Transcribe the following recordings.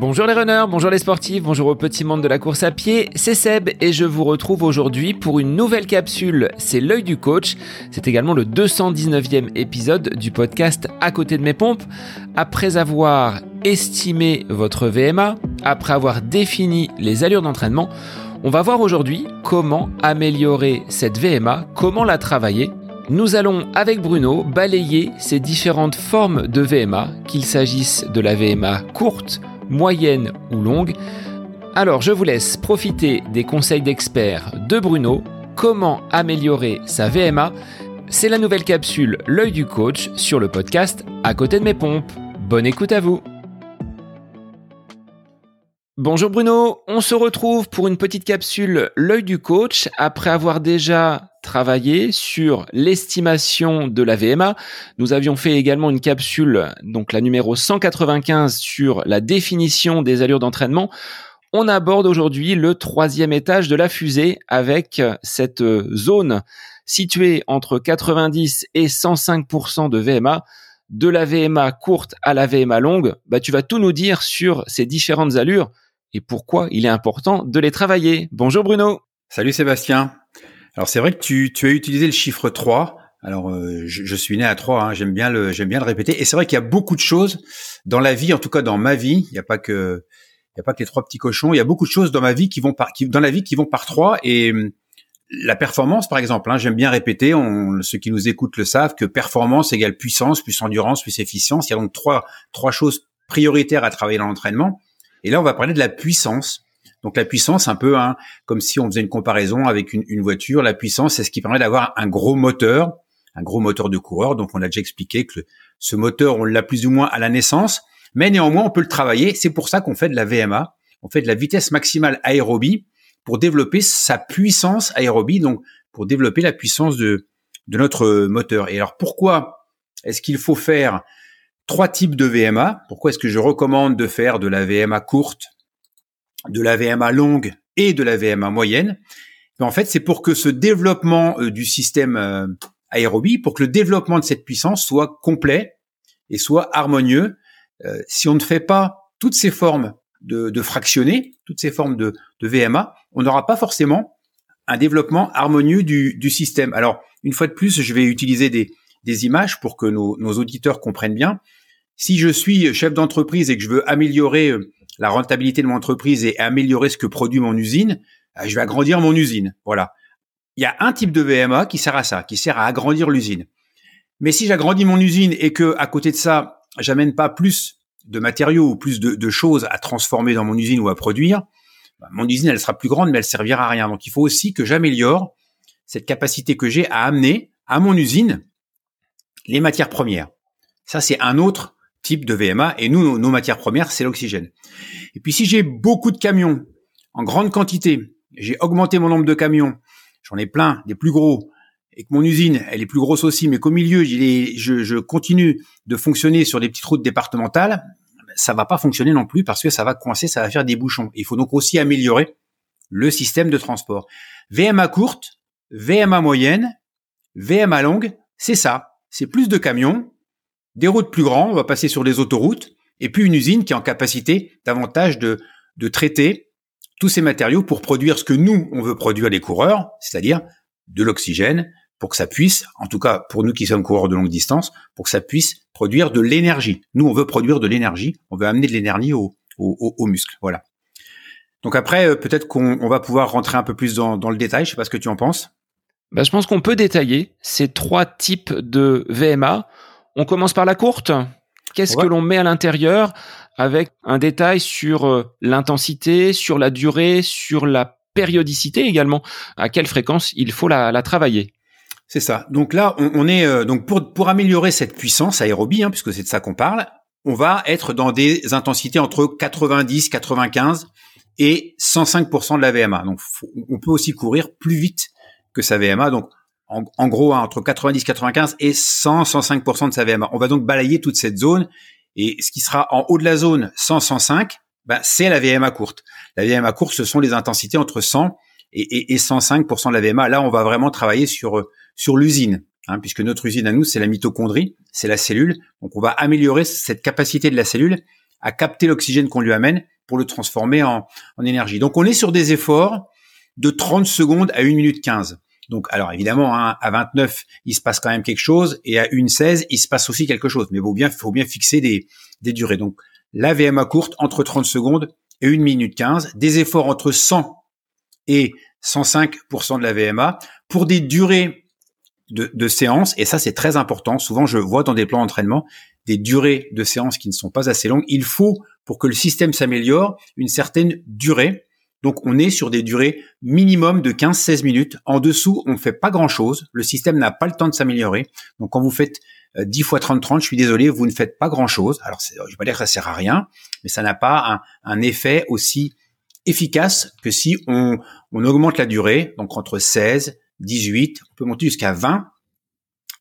Bonjour les runners, bonjour les sportifs, bonjour au petit monde de la course à pied, c'est Seb et je vous retrouve aujourd'hui pour une nouvelle capsule, c'est l'œil du coach. C'est également le 219e épisode du podcast À côté de mes pompes. Après avoir estimé votre VMA, après avoir défini les allures d'entraînement, on va voir aujourd'hui comment améliorer cette VMA, comment la travailler nous allons, avec Bruno, balayer ces différentes formes de VMA, qu'il s'agisse de la VMA courte, moyenne ou longue. Alors je vous laisse profiter des conseils d'experts de Bruno, comment améliorer sa VMA. C'est la nouvelle capsule L'œil du coach sur le podcast À côté de mes pompes. Bonne écoute à vous. Bonjour Bruno, on se retrouve pour une petite capsule L'œil du coach après avoir déjà travaillé sur l'estimation de la VMA. Nous avions fait également une capsule, donc la numéro 195 sur la définition des allures d'entraînement. On aborde aujourd'hui le troisième étage de la fusée avec cette zone située entre 90 et 105% de VMA de la VMA courte à la VMA longue, bah, tu vas tout nous dire sur ces différentes allures et pourquoi il est important de les travailler. Bonjour Bruno. Salut Sébastien. Alors c'est vrai que tu, tu, as utilisé le chiffre 3. Alors euh, je, suis né à 3, hein. j'aime bien le bien le répéter. Et c'est vrai qu'il y a beaucoup de choses dans la vie, en tout cas dans ma vie. Il n'y a pas que il y a pas que les trois petits cochons. Il y a beaucoup de choses dans ma vie qui vont par qui, dans la vie qui vont par trois. Et hum, la performance, par exemple, hein, j'aime bien répéter. On, ceux qui nous écoutent le savent que performance égale puissance, plus endurance, plus efficience. Il y a donc trois trois choses prioritaires à travailler dans l'entraînement. Et là, on va parler de la puissance. Donc la puissance, un peu hein, comme si on faisait une comparaison avec une, voiture. La puissance, c'est ce qui permet d'avoir un gros moteur, un gros moteur de coureur. Donc on a déjà expliqué que ce moteur, on l'a plus ou moins à la naissance, mais néanmoins on peut le travailler. C'est pour ça qu'on fait de la VMA. On fait de la vitesse maximale aérobie pour développer sa puissance aérobie, donc pour développer la puissance de, de notre moteur. Et alors pourquoi est-ce qu'il faut faire trois types de VMA. Pourquoi est-ce que je recommande de faire de la VMA courte, de la VMA longue et de la VMA moyenne? Ben, En fait, c'est pour que ce développement euh, du système euh, aérobie, pour que le développement de cette puissance soit complet et soit harmonieux. Euh, si on ne fait pas toutes ces formes de, de fractionnés, toutes ces formes de, VMA, on n'aura pas forcément un développement harmonieux du, système. Alors, une fois de plus, je vais utiliser des, images pour que nos auditeurs comprennent bien. Si je suis chef d'entreprise et que je veux améliorer euh, la rentabilité de mon entreprise et améliorer ce que produit mon usine, euh, je vais agrandir mon usine. Voilà. Il y a un type de VMA qui sert à ça, qui sert à agrandir l'usine. Mais si j'agrandis mon usine et que à côté de ça, j'amène pas plus de matériaux ou plus de, choses à transformer dans mon usine ou à produire, bah, mon usine elle sera plus grande mais elle servira à rien. Donc il faut aussi que j'améliore cette capacité que j'ai à amener à mon usine les matières premières. Ça c'est un autre de VMA. Et nous, nos, matières premières, c'est l'oxygène. Et puis si j'ai beaucoup de camions en grande quantité, j'ai augmenté mon nombre de camions, j'en ai plein, des plus gros, et que mon usine, elle est plus grosse aussi, mais qu'au milieu, je, je continue de fonctionner sur des petites routes départementales, ça va pas fonctionner non plus parce que ça va coincer, ça va faire des bouchons. Il faut donc aussi améliorer le système de transport. VMA courte, VMA moyenne, VMA longue, c'est ça. C'est plus de camions, des routes plus grandes, on va passer sur des autoroutes, et puis une usine qui est en capacité davantage de, de traiter tous ces matériaux pour produire ce que nous, on veut produire les coureurs, c'est-à-dire de l'oxygène, pour que ça puisse, en tout cas pour nous qui sommes coureurs de longue distance, pour que ça puisse produire de l'énergie. Nous, on veut produire de l'énergie, on veut amener de l'énergie aux au, au, muscles. Voilà. Donc après, euh, peut-être qu'on va pouvoir rentrer un peu plus dans, dans le détail. Je sais pas ce que tu en penses. Ben, je pense qu'on peut détailler ces trois types de VMA. On commence par la courte. Qu'est-ce que l'on met à l'intérieur avec un détail sur euh, l'intensité, sur la durée, sur la périodicité également, à quelle fréquence il faut la, travailler? C'est ça. Donc là, on, est euh, donc pour pour améliorer cette puissance aérobie, hein, puisque c'est de ça qu'on parle, on va être dans des intensités entre 90, 95 et 105% de la VMA. Donc on peut aussi courir plus vite que sa VMA. Donc en, gros hein, entre 90, 95 et 100, 105% de sa VMA. On va donc balayer toute cette zone et ce qui sera en haut de la zone 100, 105, ben, c'est la VMA courte. La VMA courte, ce sont les intensités entre 100 et, et, 105% de la VMA. Là, on va vraiment travailler sur sur l'usine, hein, puisque notre usine à nous, c'est la mitochondrie, c'est la cellule. Donc, on va améliorer cette capacité de la cellule à capter l'oxygène qu'on lui amène pour le transformer en, en énergie. Donc on est sur des efforts de 30 secondes à 1 minute 15. Donc, alors évidemment, hein, à 29, il se passe quand même quelque chose, et à 1,16, il se passe aussi quelque chose. Mais il faut bien, faut bien fixer des, des durées. Donc, la VMA courte entre 30 secondes et 1 minute 15, des efforts entre 100 et 105% de la VMA pour des durées de, de séances, et ça c'est très important. Souvent, je vois dans des plans d'entraînement des durées de séances qui ne sont pas assez longues. Il faut, pour que le système s'améliore, une certaine durée. Donc on est sur des durées minimum de 15-16 minutes. En dessous, on ne fait pas grand-chose. Le système n'a pas le temps de s'améliorer. Donc quand vous faites 10 euh, fois 30-30, je suis désolé, vous ne faites pas grand-chose. Alors je vais pas dire que ça sert à rien, mais ça n'a pas un, effet aussi efficace que si on, augmente la durée, donc entre 16, 18, on peut monter jusqu'à 20,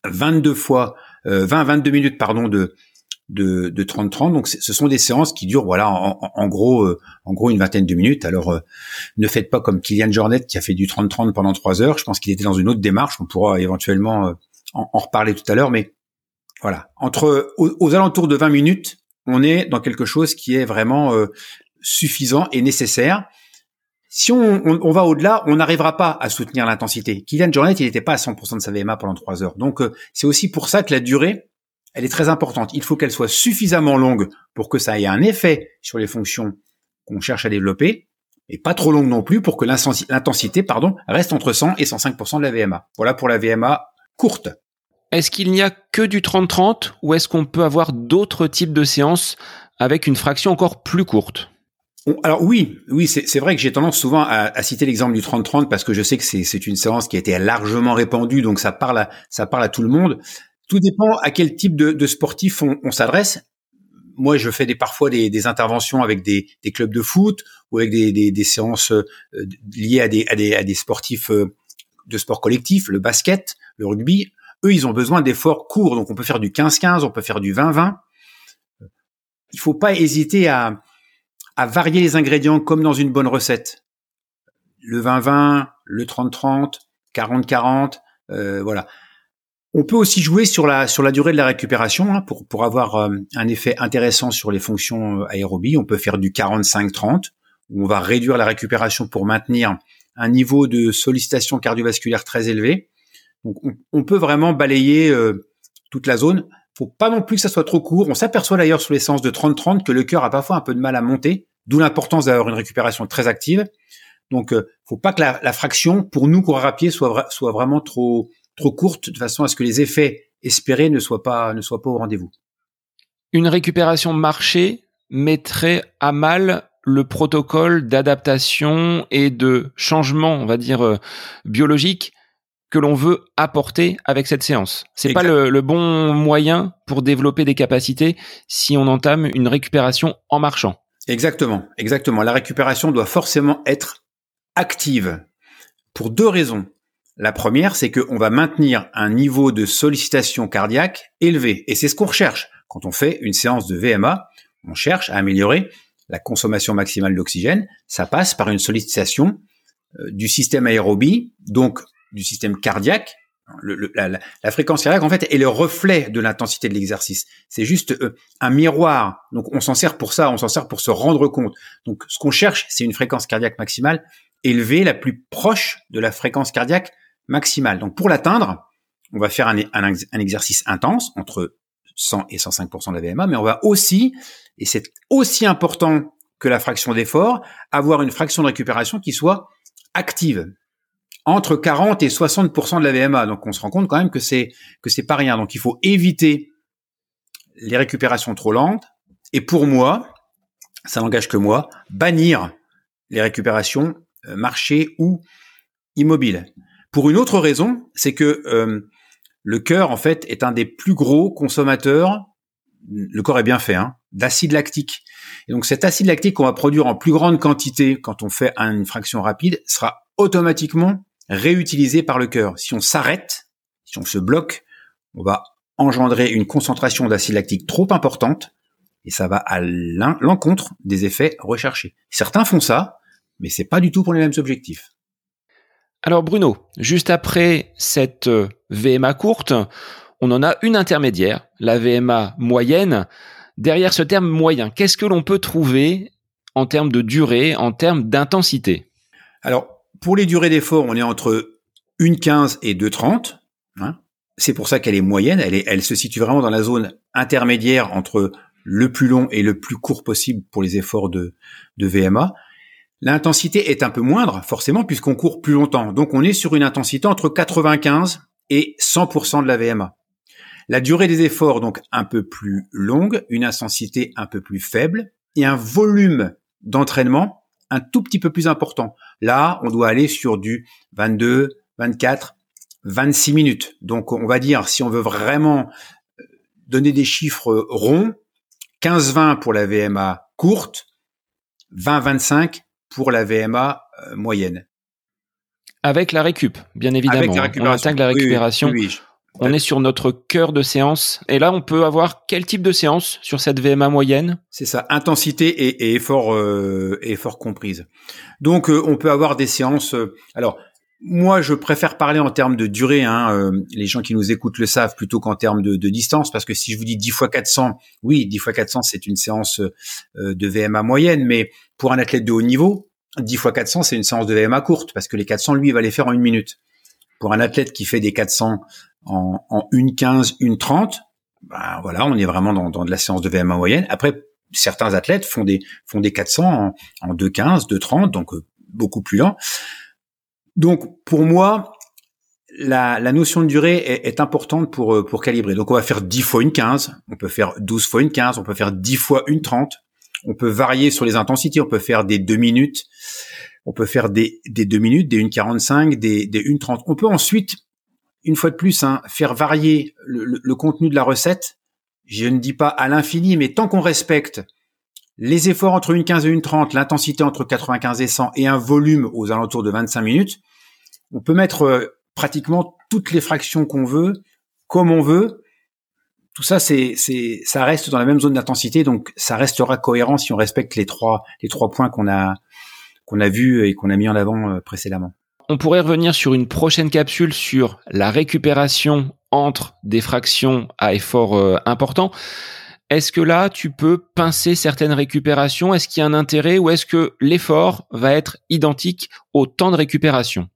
22 fois, euh, 20 22 minutes pardon de de, de 30-30. Donc ce sont des séances qui durent voilà en, en gros euh, en gros une vingtaine de minutes. Alors euh, ne faites pas comme Kylian Jornet qui a fait du 30-30 pendant 3 heures. Je pense qu'il était dans une autre démarche. On pourra éventuellement euh, en, en, reparler tout à l'heure, mais voilà entre aux, alentours de 20 minutes, on est dans quelque chose qui est vraiment suffisant et nécessaire. Si on, on, on va au-delà, on n'arrivera pas à soutenir l'intensité. Kylian Jornet, il n'était pas à 100% de sa VMA pendant 3 heures. Donc c'est aussi pour ça que la durée elle est très importante. Il faut qu'elle soit suffisamment longue pour que ça ait un effet sur les fonctions qu'on cherche à développer, et pas trop longue non plus pour que l'intensité pardon, reste entre 100 et 105% de la VMA. Voilà pour la VMA courte. Est-ce qu'il n'y a que du 30-30 ou est-ce qu'on peut avoir d'autres types de séances avec une fraction encore plus courte? Alors oui, oui, c'est vrai que j'ai tendance souvent à, à citer l'exemple du 30-30 parce que je sais que c'est une séance qui a été largement répandue, donc ça parle à, ça parle à tout le monde. Tout dépend à quel type de, de sportif on, on s'adresse. Moi, je fais des, parfois des, des interventions avec des, des, clubs de foot ou avec des, des séances euh, liées à des, à des, à des sportifs euh, de sport collectif, le basket, le rugby. Eux, ils ont besoin d'efforts courts. Donc, on peut faire du 15-15, on peut faire du 20-20. Il faut pas hésiter à, à varier les ingrédients comme dans une bonne recette. Le 20-20, le 30-30, 40-40, euh, voilà. On peut aussi jouer sur la sur la durée de la récupération hein, pour pour avoir euh, un effet intéressant sur les fonctions euh, aérobies. On peut faire du 45-30 où on va réduire la récupération pour maintenir un niveau de sollicitation cardiovasculaire très élevé. Donc on, peut vraiment balayer euh, toute la zone. Faut pas non plus que ça soit trop court. On s'aperçoit d'ailleurs sur les séances de 30-30 que le cœur a parfois un peu de mal à monter, d'où l'importance d'avoir une récupération très active. Donc, faut pas que la, fraction, pour nous coureurs à pied, soit, soit vraiment trop trop courte de façon à ce que les effets espérés ne soient pas ne soient pas au rendez-vous. Une récupération marchée mettrait à mal le protocole d'adaptation et de changement, on va dire euh, biologique que l'on veut apporter avec cette séance. C'est pas le, le, bon moyen pour développer des capacités si on entame une récupération en marchant. Exactement, exactement. La récupération doit forcément être active pour deux raisons. La première, c'est qu'on va maintenir un niveau de sollicitation cardiaque élevé. Et c'est ce qu'on recherche. Quand on fait une séance de VMA, on cherche à améliorer la consommation maximale d'oxygène. Ça passe par une sollicitation euh, du système aérobie, donc du système cardiaque. la, fréquence cardiaque, en fait, est le reflet de l'intensité de l'exercice. C'est juste euh, un miroir. Donc, on s'en sert pour ça, on s'en sert pour se rendre compte. Donc, ce qu'on cherche, c'est une fréquence cardiaque maximale élevée, la plus proche de la fréquence cardiaque maximale. Donc pour l'atteindre, on va faire un, exercice intense entre 100 et 105% de la VMA, mais on va aussi, et c'est aussi important que la fraction d'effort, avoir une fraction de récupération qui soit active entre 40 et 60% de la VMA. Donc on se rend compte quand même que c'est que c'est pas rien. Donc il faut éviter les récupérations trop lentes. Et pour moi, ça n'engage que moi, bannir les récupérations euh, marchées ou immobiles. Pour une autre raison, c'est que euh, le cœur, en fait, est un des plus gros consommateurs, le corps est bien fait, hein, d'acide lactique. Et donc cet acide lactique qu'on va produire en plus grande quantité quand on fait une fraction rapide sera automatiquement réutilisé par le cœur. Si on s'arrête, si on se bloque, on va engendrer une concentration d'acide lactique trop importante et ça va à l'encontre des effets recherchés. Certains font ça, mais c'est pas du tout pour les mêmes objectifs. Alors Bruno, juste après cette euh, VMA courte, on en a une intermédiaire, la VMA moyenne. Derrière ce terme moyen, qu'est-ce que l'on peut trouver en termes de durée, en termes d'intensité? Alors, pour les durées d'effort, on est entre 1,15 et 2,30. Hein. C'est pour ça qu'elle est moyenne. Elle, se situe vraiment dans la zone intermédiaire entre le plus long et le plus court possible pour les efforts de VMA. L'intensité est un peu moindre, forcément, puisqu'on court plus longtemps. Donc, on est sur une intensité entre 95 et 100% de la VMA. La durée des efforts, donc, un peu plus longue, une intensité un peu plus faible et un volume d'entraînement un tout petit peu plus important. Là, on doit aller sur du 22, 24, 26 minutes. Donc, on va dire, si on veut vraiment euh, donner des chiffres ronds, 15-20 pour la VMA courte, 20-25 pour la VMA euh, moyenne. Avec la récup, bien évidemment. Avec la récupération. On la récupération. On est sur notre cœur de séance. Et là, on peut avoir quel type de séance sur cette VMA moyenne? C'est ça, intensité et, effort, euh, effort comprise. Donc, euh, on peut avoir des séances. Euh, alors, moi, je préfère parler en termes de durée. Hein, euh, les gens qui nous écoutent le savent plutôt qu'en termes de, distance, parce que si je vous dis 10 fois 400, oui, 10 fois 400, c'est une séance de VMA moyenne, mais pour un athlète de haut niveau, 10 fois 400, c'est une séance de VMA courte, parce que les 400, lui, il va les faire en une minute. Pour un athlète qui fait des 400 en, en une 15, une 30, ben voilà, on est vraiment dans, de la séance de VMA moyenne. Après, certains athlètes font des font des 400 en, en 2,15, 2,30, donc euh, beaucoup plus lent. Donc pour moi, la, notion de durée est, importante pour euh, pour calibrer. Donc on va faire 10 fois une 15, on peut faire 12 fois une 15, on peut faire 10 fois une 30. On peut varier sur les intensités, on peut faire des 2 minutes, on peut faire des, des 2 minutes, des 1,45, des, des 1,30. On peut ensuite une fois de plus, hein, faire varier le, contenu de la recette, je ne dis pas à l'infini, mais tant qu'on respecte les efforts entre une 15 et une 30, l'intensité entre 95 et 100 et un volume aux alentours de 25 minutes, on peut mettre euh, pratiquement toutes les fractions qu'on veut, comme on veut. Tout ça, c'est, c'est, ça reste dans la même zone d'intensité, donc ça restera cohérent si on respecte les trois, les trois points qu'on a, qu'on a vus et qu'on a mis en avant euh, précédemment on pourrait revenir sur une prochaine capsule sur la récupération entre des fractions à effort euh, important. Est-ce que là, tu peux pincer certaines récupérations? Est-ce qu'il y a un intérêt ou est-ce que l'effort va être identique au temps de récupération?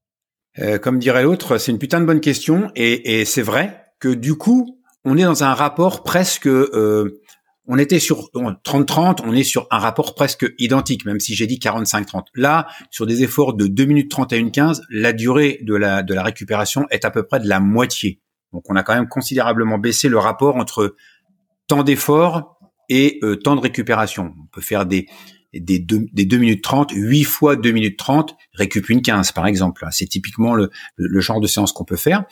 Euh, Comme dirait l'autre, c'est une putain de bonne question et, c'est vrai que du coup, on est dans un rapport presque euh, on était sur 30-30, on est sur un rapport presque identique, même si j'ai dit 45-30. Là, sur des efforts de 2 minutes 30 à 1,15, la durée de la, de la récupération est à peu près de la moitié. Donc on a quand même considérablement baissé le rapport entre temps d'effort et euh, temps de récupération. On peut faire des, des 2, des 2 minutes 30, 8 fois 2 minutes 30, récup une 15 par exemple. C'est typiquement le, le, genre de séance qu'on peut faire.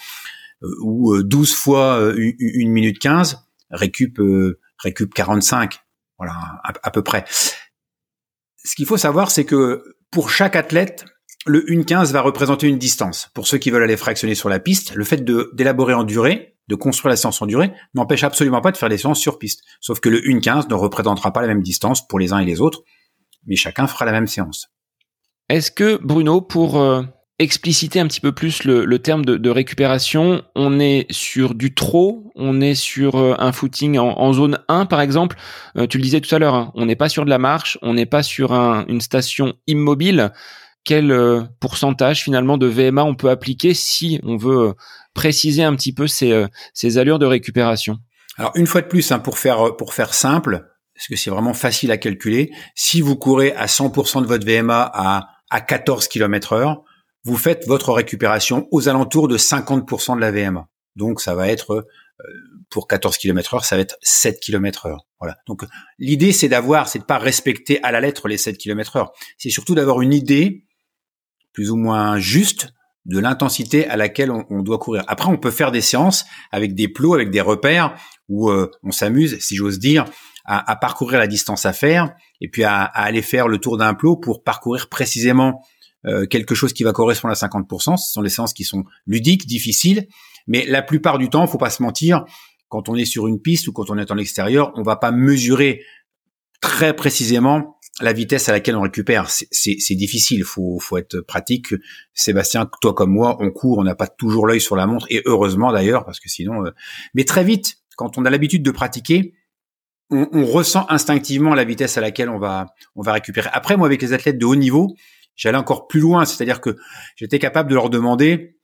Euh, ou 12 euh, fois 1 minute 15, récup récup 45, voilà, à, peu près. Ce qu'il faut savoir, c'est que pour chaque athlète, le 1.15 va représenter une distance. Pour ceux qui veulent aller fractionner sur la piste, le fait d'élaborer en durée, de construire la séance en durée, n'empêche absolument pas de faire des séances sur piste. Sauf que le 1.15 ne représentera pas la même distance pour les uns et les autres, mais chacun fera la même séance. Est-ce que Bruno, pour euh, expliciter un petit peu plus le, terme de, récupération. On est sur du trop, on est sur euh, un footing en, zone 1 par exemple? Euh, tu le disais tout à l'heure, hein, on n'est pas sur de la marche, on n'est pas sur une station immobile. Quel pourcentage finalement de VMA on peut appliquer si on veut préciser un petit peu ces, ces allures de récupération? Alors une fois de plus, hein, pour faire pour faire simple, parce que c'est vraiment facile à calculer, si vous courez à 100% de votre VMA à à 14 km heure, vous faites votre récupération aux alentours de 50% de la VMA. Donc ça va être euh, pour 14 km heure, ça va être 7 km heure. Voilà. Donc l'idée c'est d'avoir, c'est de pas respecter à la lettre les 7 km heure. C'est surtout d'avoir une idée plus ou moins juste de l'intensité à laquelle on, doit courir. Après, on peut faire des séances avec des plots, avec des repères où euh, on s'amuse, si j'ose dire, à, parcourir la distance à faire et puis à, à aller faire le tour d'un plot pour parcourir précisément euh, quelque chose qui va correspondre à 50%. Ce sont des séances qui sont ludiques, difficiles, mais la plupart du temps, faut pas se mentir, quand on est sur une piste ou quand on est en extérieur, on va pas mesurer très précisément la vitesse à laquelle on récupère. C'est difficile, faut, faut être pratique. Sébastien, toi comme moi, on court, on n'a pas toujours l'œil sur la montre, et heureusement d'ailleurs, parce que sinon... Euh, mais très vite, quand on a l'habitude de pratiquer, on, on, ressent instinctivement la vitesse à laquelle on va on va récupérer. Après, moi, avec les athlètes de haut niveau, j'allais encore plus loin, c'est-à-dire que j'étais capable de leur demander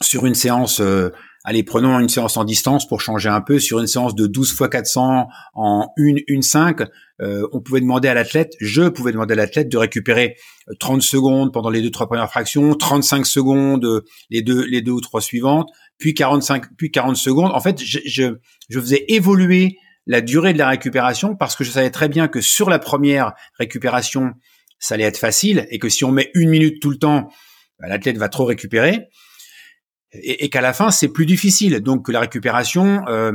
sur une séance, euh, allez, prenons une séance en distance pour changer un peu, sur une séance de 12 fois 400 en 1, 1, 5, on pouvait demander à l'athlète, je pouvais demander à l'athlète de récupérer 30 secondes pendant les deux, trois premières fractions, 35 secondes euh, les deux, les deux ou trois suivantes, puis 45, puis 40 secondes. En fait, je, je, je faisais évoluer la durée de la récupération parce que je savais très bien que sur la première récupération, ça allait être facile et que si on met une minute tout le temps, bah, l'athlète va trop récupérer et, qu'à la fin c'est plus difficile. Donc la récupération, euh,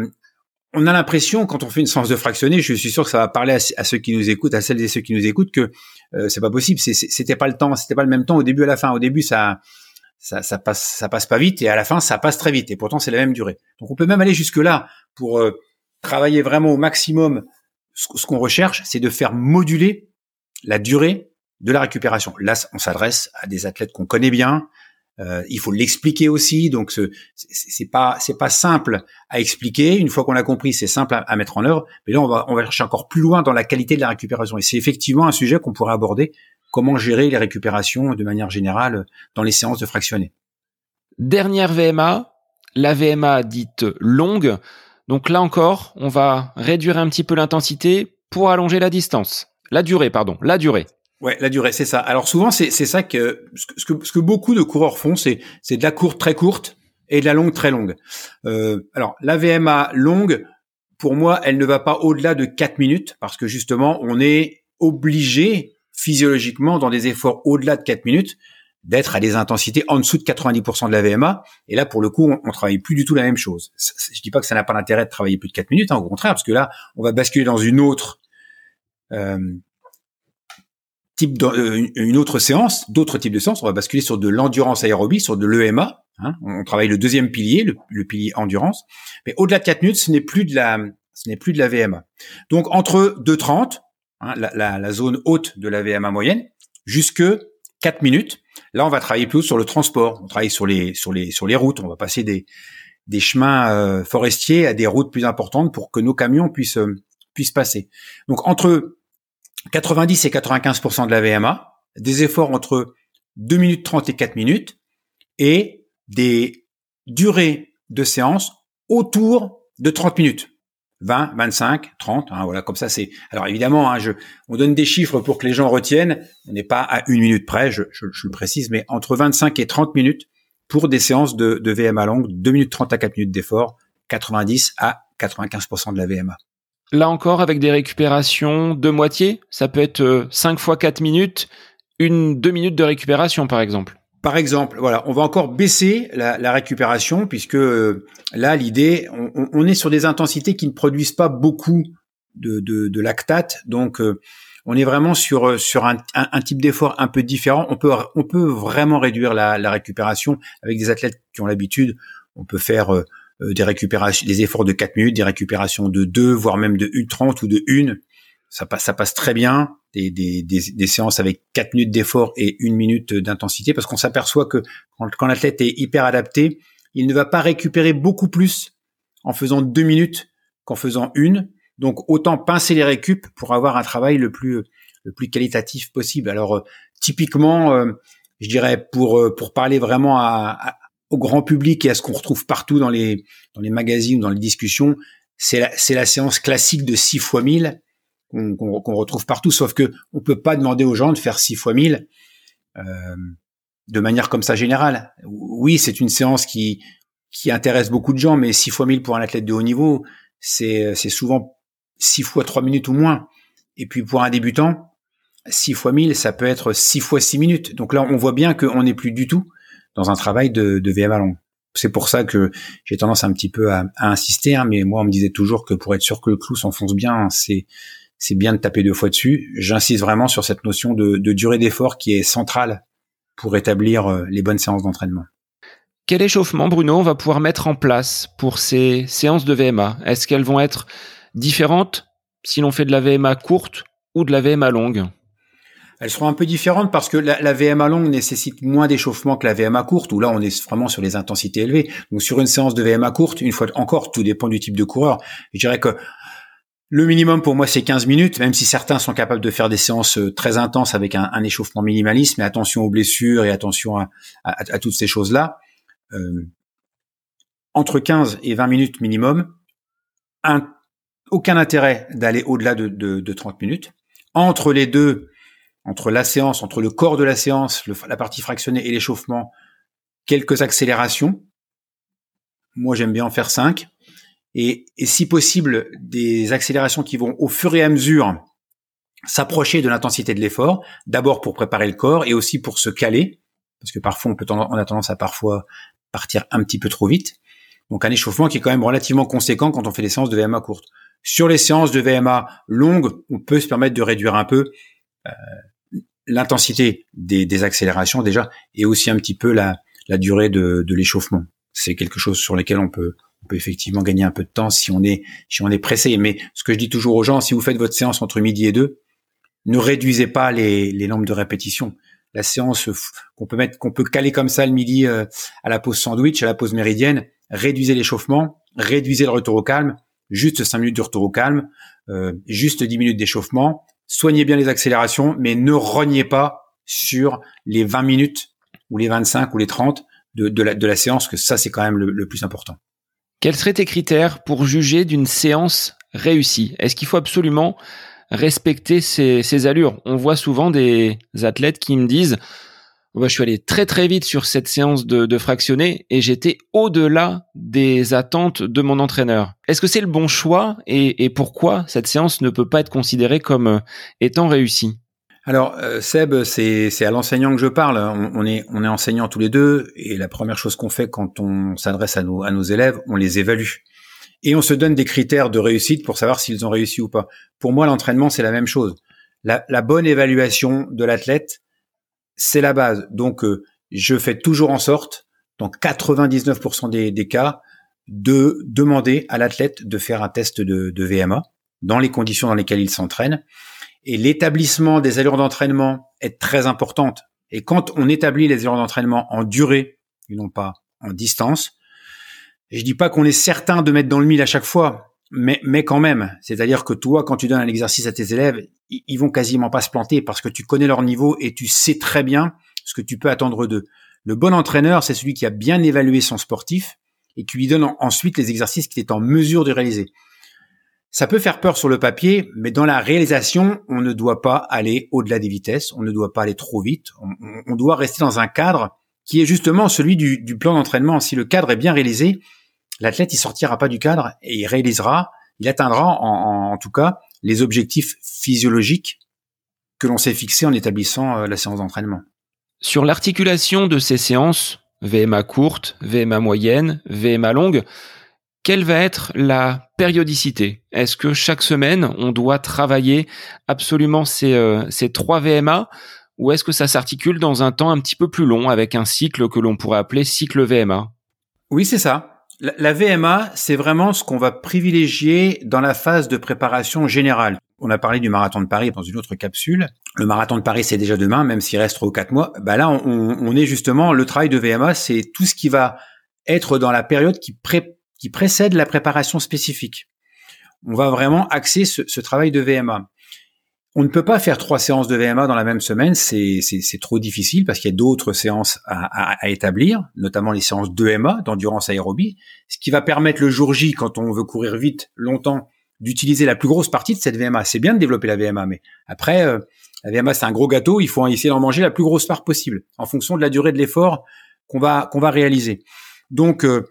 on a l'impression quand on fait une séance de fractionné, je suis sûr que ça va parler à, ceux qui nous écoutent, à celles et ceux qui nous écoutent que euh, c'est pas possible. C'était pas le temps, c'était pas le même temps au début à la fin. Au début ça ça, ça passe ça passe pas vite et à la fin ça passe très vite et pourtant c'est la même durée. Donc on peut même aller jusque là pour euh, travailler vraiment au maximum. Ce, qu'on recherche, c'est de faire moduler la durée de la récupération. Là, on s'adresse à des athlètes qu'on connaît bien, euh, il faut l'expliquer aussi, donc c'est pas c'est pas simple à expliquer. Une fois qu'on a compris, c'est simple à, mettre en œuvre. Mais là, on va on va chercher encore plus loin dans la qualité de la récupération. Et c'est effectivement un sujet qu'on pourrait aborder. Comment gérer les récupérations de manière générale dans les séances de fractionner? Dernière VMA, la VMA dite longue. Donc là encore, on va réduire un petit peu l'intensité pour allonger la distance. La durée, pardon, la durée. Ouais, la durée, c'est ça. Alors souvent, c'est ça que ce, que ce que beaucoup de coureurs font, c'est de la courte très courte et de la longue très longue. Euh, alors la VMA longue, pour moi, elle ne va pas au-delà de 4 minutes parce que justement, on est obligé physiologiquement dans des efforts au-delà de 4 minutes d'être à des intensités en dessous de 90% de la VMA. Et là, pour le coup, on, travaille plus du tout la même chose. Je dis pas que ça n'a pas d'intérêt de travailler plus de 4 minutes, hein, au contraire, parce que là, on va basculer dans une autre euh, type euh, autre séance, d'autres types de séances. On va basculer sur de l'endurance aérobie, sur de l'EMA. Hein. On travaille le deuxième pilier, le, pilier endurance. Mais au-delà de 4 minutes, ce n'est plus de la, ce n'est plus de la VMA. Donc entre 2,30, hein, la, zone haute de la VMA moyenne, jusque 4 minutes. Là, on va travailler plus sur le transport. On travaille sur les, sur les, sur les routes. On va passer des, des chemins euh, forestiers à des routes plus importantes pour que nos camions puissent, euh, puissent passer. Donc entre 90 et 95% de la VMA, des efforts entre 2 minutes 30 et 4 minutes, et des durées de séance autour de 30 minutes. 20, 25, 30, voilà, comme ça c'est. Alors évidemment, hein, je, on donne des chiffres pour que les gens retiennent. On n'est pas à une minute près, je, je, le précise, mais entre 25 et 30 minutes pour des séances de, de VMA longue, 2 minutes 30 à 4 minutes d'effort, 90 à 95% de la VMA. Là encore, avec des récupérations de moitié, ça peut être 5 euh, fois 4 minutes, une 2 minutes de récupération par exemple. Par exemple, voilà, on va encore baisser la, récupération puisque euh, là, l'idée, on, est sur des intensités qui ne produisent pas beaucoup de, lactate, donc euh, on est vraiment sur sur un, type d'effort un peu différent. On peut vraiment réduire la, récupération avec des athlètes qui ont l'habitude. On peut faire euh, des récupérations, des efforts de 4 minutes, des récupérations de 2, voire même de 1,30 ou de 1. Ça passe, ça passe très bien. Des, des, des, des séances avec 4 minutes d'effort et 1 minute d'intensité, parce qu'on s'aperçoit que quand, l'athlète est hyper adapté, il ne va pas récupérer beaucoup plus en faisant 2 minutes qu'en faisant une. Donc autant pincer les récup pour avoir un travail le plus le plus qualitatif possible. Alors euh, typiquement, euh, je dirais pour pour parler vraiment à, au grand public et à ce qu'on retrouve partout dans les dans les magazines, dans les discussions, c'est la, c'est la séance classique de 6 fois 1000 qu'on, retrouve partout, sauf que on peut pas demander aux gens de faire 6 fois 1000 euh, de manière comme ça générale. Oui, c'est une séance qui qui intéresse beaucoup de gens, mais 6 fois 1000 pour un athlète de haut niveau, c'est souvent 6 fois 3 minutes ou moins. Et puis pour un débutant, 6 fois 1000, ça peut être 6 fois 6 minutes. Donc là, on voit bien qu'on n'est plus du tout dans un travail de, de VMA long. C'est pour ça que j'ai tendance un petit peu à, insister, hein, mais moi on me disait toujours que pour être sûr que le clou s'enfonce bien, c'est c'est bien de taper deux fois dessus. J'insiste vraiment sur cette notion de, de durée d'effort qui est centrale pour établir euh, les bonnes séances d'entraînement. Quel échauffement, Bruno, on va pouvoir mettre en place pour ces séances de VMA Est-ce qu'elles vont être différentes si l'on fait de la VMA courte ou de la VMA longue? Elles seront un peu différentes parce que la, la VMA longue nécessite moins d'échauffement que la VMA courte, où là on est vraiment sur les intensités élevées. Donc sur une séance de VMA courte, une fois encore, tout dépend du type de coureur. Je dirais que Le minimum pour moi, c'est 15 minutes, même si certains sont capables de faire des séances euh, très intenses avec un, échauffement minimaliste, mais attention aux blessures et attention à, toutes ces choses-là. Euh, entre 15 et 20 minutes minimum, aucun intérêt d'aller au-delà de, de, 30 minutes. Entre les deux, entre la séance, entre le corps de la séance, la partie fractionnée et l'échauffement, quelques accélérations. Moi, j'aime bien en faire 5 et, si possible des accélérations qui vont au fur et à mesure s'approcher de l'intensité de l'effort, d'abord pour préparer le corps et aussi pour se caler, parce que parfois on, peut on a tendance à parfois partir un petit peu trop vite. Donc un échauffement qui est quand même relativement conséquent quand on fait des séances de VMA courtes. Sur les séances de VMA longues, on peut se permettre de réduire un peu euh, l'intensité des, accélérations déjà et aussi un petit peu la, durée de, de l'échauffement. C'est quelque chose sur lequel on peut on peut effectivement gagner un peu de temps si on est si on est pressé. Mais ce que je dis toujours aux gens, si vous faites votre séance entre midi et deux, ne réduisez pas les, les nombres de répétitions. La séance qu'on peut mettre, qu'on peut caler comme ça le midi euh, à la pause sandwich, à la pause méridienne, réduisez l'échauffement, réduisez le retour au calme, juste 5 minutes de retour au calme, euh, juste 10 minutes d'échauffement, soignez bien les accélérations, mais ne rognez pas sur les 20 minutes ou les 25 ou les 30 de, de, la, de la séance, que ça c'est quand même le plus important. Quels seraient tes critères pour juger d'une séance réussie? Est-ce qu'il faut absolument respecter ces, allures? On voit souvent des athlètes qui me disent bah, je suis allé très très vite sur cette séance de, fractionné et j'étais au-delà des attentes de mon entraîneur. Est-ce que c'est le bon choix et pourquoi cette séance ne peut pas être considérée comme euh, étant réussie? Alors euh, Seb, c'est à l'enseignant que je parle. On, est on est enseignants tous les deux et la première chose qu'on fait quand on s'adresse à nos à nos élèves, on les évalue et on se donne des critères de réussite pour savoir s'ils ont réussi ou pas. Pour moi, l'entraînement c'est la même chose. La, la bonne évaluation de l'athlète, c'est la base. Donc euh, je fais toujours en sorte, dans 99% des, des cas, de demander à l'athlète de faire un test de, de VMA dans les conditions dans lesquelles il s'entraîne et l'établissement des allures d'entraînement est très importante. Et quand on établit les allures d'entraînement en durée et non pas en distance, je dis pas qu'on est certain de mettre dans le mille à chaque fois, mais, mais quand même. C'est-à-dire que toi, quand tu donnes un exercice à tes élèves, ils vont quasiment pas se planter parce que tu connais leur niveau et tu sais très bien ce que tu peux attendre d'eux. Le bon entraîneur, c'est celui qui a bien évalué son sportif et qui lui donne ensuite les exercices qu'il est en mesure de réaliser. Ça peut faire peur sur le papier, mais dans la réalisation, on ne doit pas aller au-delà des vitesses, on ne doit pas aller trop vite, on, doit rester dans un cadre qui est justement celui du, plan d'entraînement. Si le cadre est bien réalisé, l'athlète il sortira pas du cadre et il réalisera, il atteindra en, tout cas les objectifs physiologiques que l'on s'est fixés en établissant euh, la séance d'entraînement. Sur l'articulation de ces séances, VMA courte, VMA moyenne, VMA longue, quelle va être la périodicité? Est-ce que chaque semaine, on doit travailler absolument ces, euh, ces trois VMA ou est-ce que ça s'articule dans un temps un petit peu plus long avec un cycle que l'on pourrait appeler cycle VMA Oui, c'est ça. La, VMA, c'est vraiment ce qu'on va privilégier dans la phase de préparation générale. On a parlé du marathon de Paris dans une autre capsule. Le marathon de Paris, c'est déjà demain, même s'il reste trois ou quatre mois. Bah là, on, on, est justement, le travail de VMA, c'est tout ce qui va être dans la période qui prépare qui précède la préparation spécifique. On va vraiment axer ce, travail de VMA. On ne peut pas faire trois séances de VMA dans la même semaine, c'est trop difficile parce qu'il y a d'autres séances à, établir, notamment les séances de VMA, d'endurance aérobie, ce qui va permettre le jour J, quand on veut courir vite, longtemps, d'utiliser la plus grosse partie de cette VMA. C'est bien de développer la VMA, mais après, euh, la VMA c'est un gros gâteau, il faut essayer d'en manger la plus grosse part possible, en fonction de la durée de l'effort qu'on va qu'on va réaliser. Donc euh,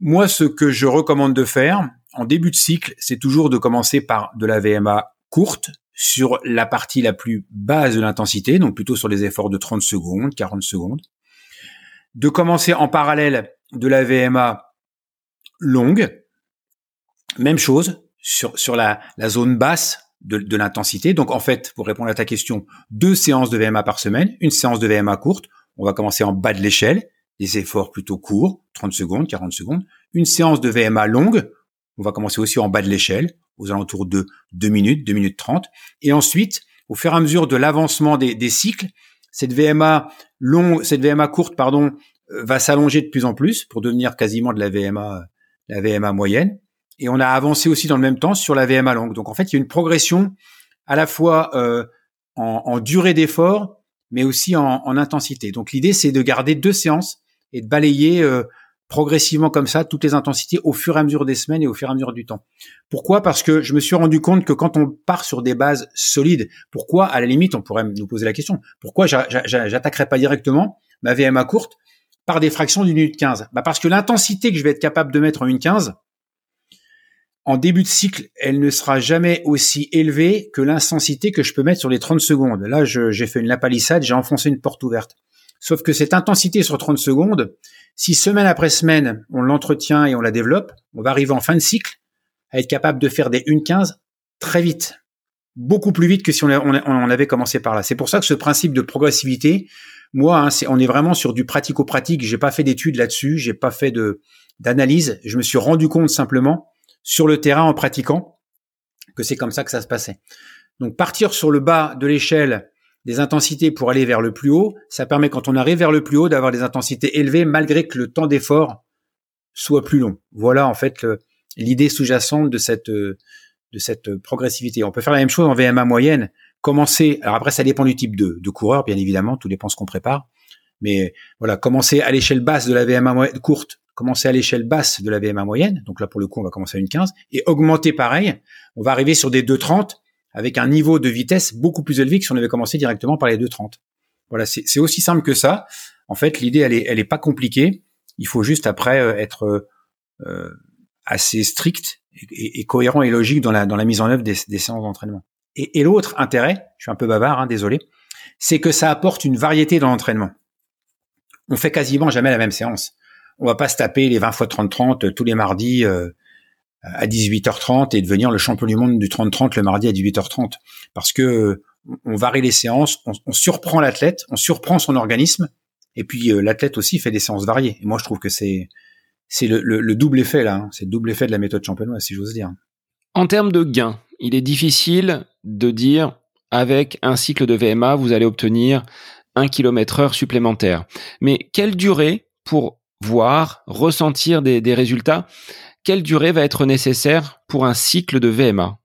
moi, ce que je recommande de faire en début de cycle, c'est toujours de commencer par de la VMA courte sur la partie la plus basse de l'intensité, donc plutôt sur les efforts de 30 secondes, 40 secondes. De commencer en parallèle de la VMA longue, même chose sur, sur la, zone basse de l'intensité. Donc en fait, pour répondre à ta question, deux séances de VMA par semaine, une séance de VMA courte. On va commencer en bas de l'échelle des efforts plutôt courts, 30 secondes, 40 secondes, une séance de VMA longue, on va commencer aussi en bas de l'échelle, aux alentours de 2 minutes, 2 minutes 30, et ensuite, au fur et à mesure de l'avancement des, cycles, cette VMA longue, cette VMA courte, pardon, euh, va s'allonger de plus en plus pour devenir quasiment de la VMA, la VMA moyenne. et on a avancé aussi dans le même temps sur la VMA longue. Donc en fait, il y a une progression à la fois euh, en, durée d'effort, mais aussi en intensité. Donc l'idée, c'est de garder deux séances et de balayer euh, progressivement comme ça toutes les intensités au fur et à mesure des semaines et au fur et à mesure du temps. Pourquoi? Parce que je me suis rendu compte que quand on part sur des bases solides, pourquoi à la limite on pourrait nous poser la question, pourquoi j'attaquerais pas directement ma VMA courte par des fractions d'une minute 15 bah Parce que l'intensité que je vais être capable de mettre en une 15, en début de cycle, elle ne sera jamais aussi élevée que l'intensité que je peux mettre sur les 30 secondes. Là, j'ai fait une lapalissade, j'ai enfoncé une porte ouverte. Sauf que cette intensité sur 30 secondes, si semaine après semaine, on l'entretient et on la développe, on va arriver en fin de cycle à être capable de faire des 1.15 très vite. Beaucoup plus vite que si on, avait commencé par là. C'est pour ça que ce principe de progressivité, moi, hein, on est vraiment sur du pratico-pratique. J'ai pas fait d'études là-dessus, j'ai pas fait de d'analyse. Je me suis rendu compte simplement sur le terrain en pratiquant que c'est comme ça que ça se passait. Donc partir sur le bas de l'échelle des intensités pour aller vers le plus haut, ça permet quand on arrive vers le plus haut d'avoir des intensités élevées malgré que le temps d'effort soit plus long. Voilà en fait l'idée sous-jacente de cette de cette progressivité. On peut faire la même chose en VMA moyenne. Commencer, alors après ça dépend du type de, de coureur bien évidemment, tout dépend ce qu'on prépare. Mais voilà, commencer à l'échelle basse de la VMA courte, commencer à l'échelle basse de la VMA moyenne. Donc là pour le coup on va commencer à une 15 et augmenter pareil. On va arriver sur des 2,30 avec un niveau de vitesse beaucoup plus élevé que si on avait commencé directement par les 2.30. Voilà, c'est aussi simple que ça. En fait, l'idée, elle est, elle est pas compliquée. Il faut juste après euh, être euh, assez strict et, cohérent et logique dans la, dans la mise en œuvre des, séances d'entraînement. Et, l'autre intérêt, je suis un peu bavard, hein, désolé, c'est que ça apporte une variété dans l'entraînement. On fait quasiment jamais la même séance. On va pas se taper les 20 fois 30-30 tous les mardis euh, à 18h30 et devenir le champion du monde du 30-30 le mardi à 18h30. Parce que on varie les séances, on, surprend l'athlète, on surprend son organisme, et puis euh, l'athlète aussi fait des séances variées. Et moi, je trouve que c'est c'est le, double effet là, hein. c'est le double effet de la méthode champenoise, si j'ose dire. En termes de gains, il est difficile de dire avec un cycle de VMA, vous allez obtenir un kilomètre heure supplémentaire. Mais quelle durée pour voir, ressentir des résultats? Quelle durée va être nécessaire pour un cycle de VMA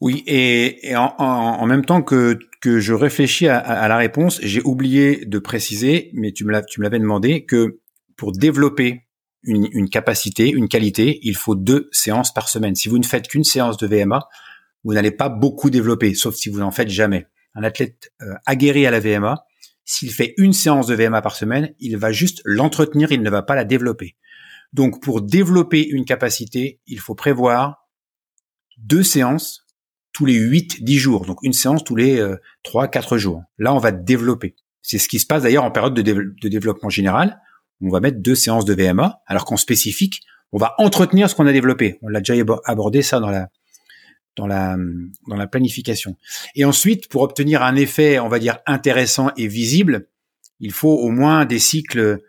Oui, et, en, même temps que, je réfléchis à, la réponse, j'ai oublié de préciser, mais tu me l'avais demandé, que pour développer une, capacité, une qualité, il faut deux séances par semaine. Si vous ne faites qu'une séance de VMA, vous n'allez pas beaucoup développer, sauf si vous n'en faites jamais. Un athlète euh, aguerri à la VMA, s'il fait une séance de VMA par semaine, il va juste l'entretenir, il ne va pas la développer. Donc pour développer une capacité, il faut prévoir deux séances tous les 8-10 jours. Donc une séance tous les euh, 3-4 jours. Là, on va développer. C'est ce qui se passe d'ailleurs en période de, de, développement général. On va mettre deux séances de VMA, alors qu'en spécifique, on va entretenir ce qu'on a développé. On l'a déjà abordé ça dans la dans la dans la planification. Et ensuite, pour obtenir un effet, on va dire intéressant et visible, il faut au moins des cycles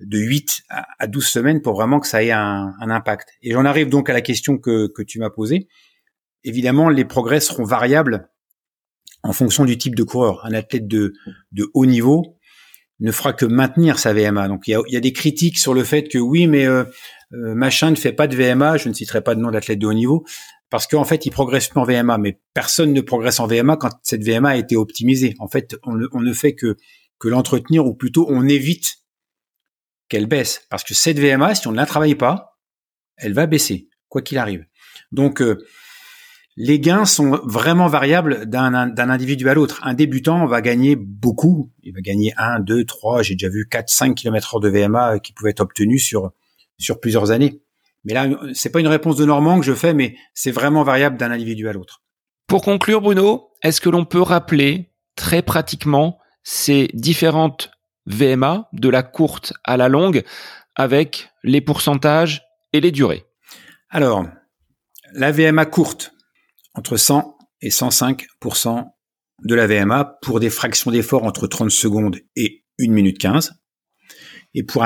de 8 à 12 semaines pour vraiment que ça ait un, impact. Et j'en arrive donc à la question que, tu m'as posée. Évidemment, les progrès seront variables en fonction du type de coureur. Un athlète de, haut niveau ne fera que maintenir sa VMA. Donc il y a, des critiques sur le fait que oui, mais euh, euh, machin ne fait pas de VMA. Je ne citerai pas de nom d'athlète de haut niveau parce qu'en fait, il progresse plus en VMA. Mais personne ne progresse en VMA quand cette VMA a été optimisée. En fait, on, ne fait que l'entretenir ou plutôt on évite qu'elle baisse. Parce que cette VMA, si on ne la travaille pas, elle va baisser, quoi qu'il arrive. Donc, euh, les gains sont vraiment variables d'un individu à l'autre. Un débutant va gagner beaucoup. Il va gagner 1, 2, 3, j'ai déjà vu 4, 5 km heure de VMA qui pouvaient être obtenus sur, sur plusieurs années. Mais là, c'est pas une réponse de Normand que je fais, mais c'est vraiment variable d'un individu à l'autre. Pour conclure, Bruno, est-ce que l'on peut rappeler très pratiquement ces différentes VMA, de la courte à la longue, avec les pourcentages et les durées Alors, la VMA courte, entre 100 et 105% de la VMA pour des fractions d'effort entre 30 secondes et 1 minute 15, et pour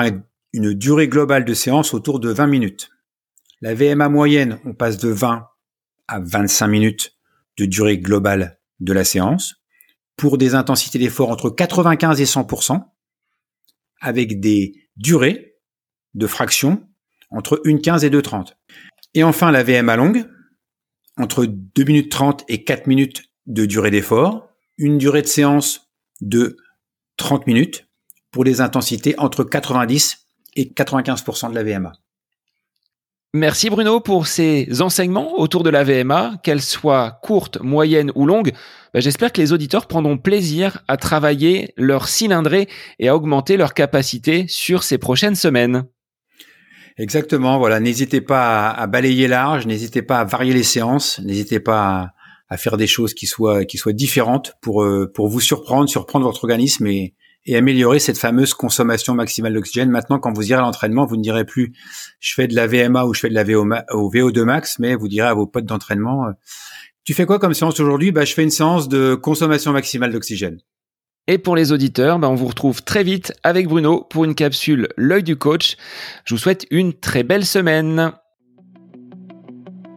une durée globale de séance autour de 20 minutes. La VMA moyenne, on passe de 20 à 25 minutes de durée globale de la séance, pour des intensités d'effort entre 95 et 100 avec des durées de fractions entre 1,15 et 2,30. Et enfin, la VMA longue, entre 2 minutes 30 et 4 minutes de durée d'effort, une durée de séance de 30 minutes pour les intensités entre 90 et 95% de la VMA. Merci Bruno pour ces enseignements autour de la VMA, qu'elle soit courte, moyenne ou longue. Ben, j'espère que les auditeurs prendront plaisir à travailler leur cylindrée et à augmenter leur capacité sur ces prochaines semaines. Exactement, voilà. N'hésitez pas à, balayer large, n'hésitez pas à varier les séances, n'hésitez pas à, faire des choses qui soient qui soient différentes pour euh, pour vous surprendre, surprendre votre organisme et, améliorer cette fameuse consommation maximale d'oxygène. Maintenant, quand vous irez à l'entraînement, vous ne direz plus je fais de la VMA ou je fais de la VO2 max, mais vous direz à vos potes d'entraînement euh, tu fais quoi comme séance aujourd'hui? Bah, je fais une séance de consommation maximale d'oxygène. Et pour les auditeurs, bah, on vous retrouve très vite avec Bruno pour une capsule L'œil du coach. Je vous souhaite une très belle semaine.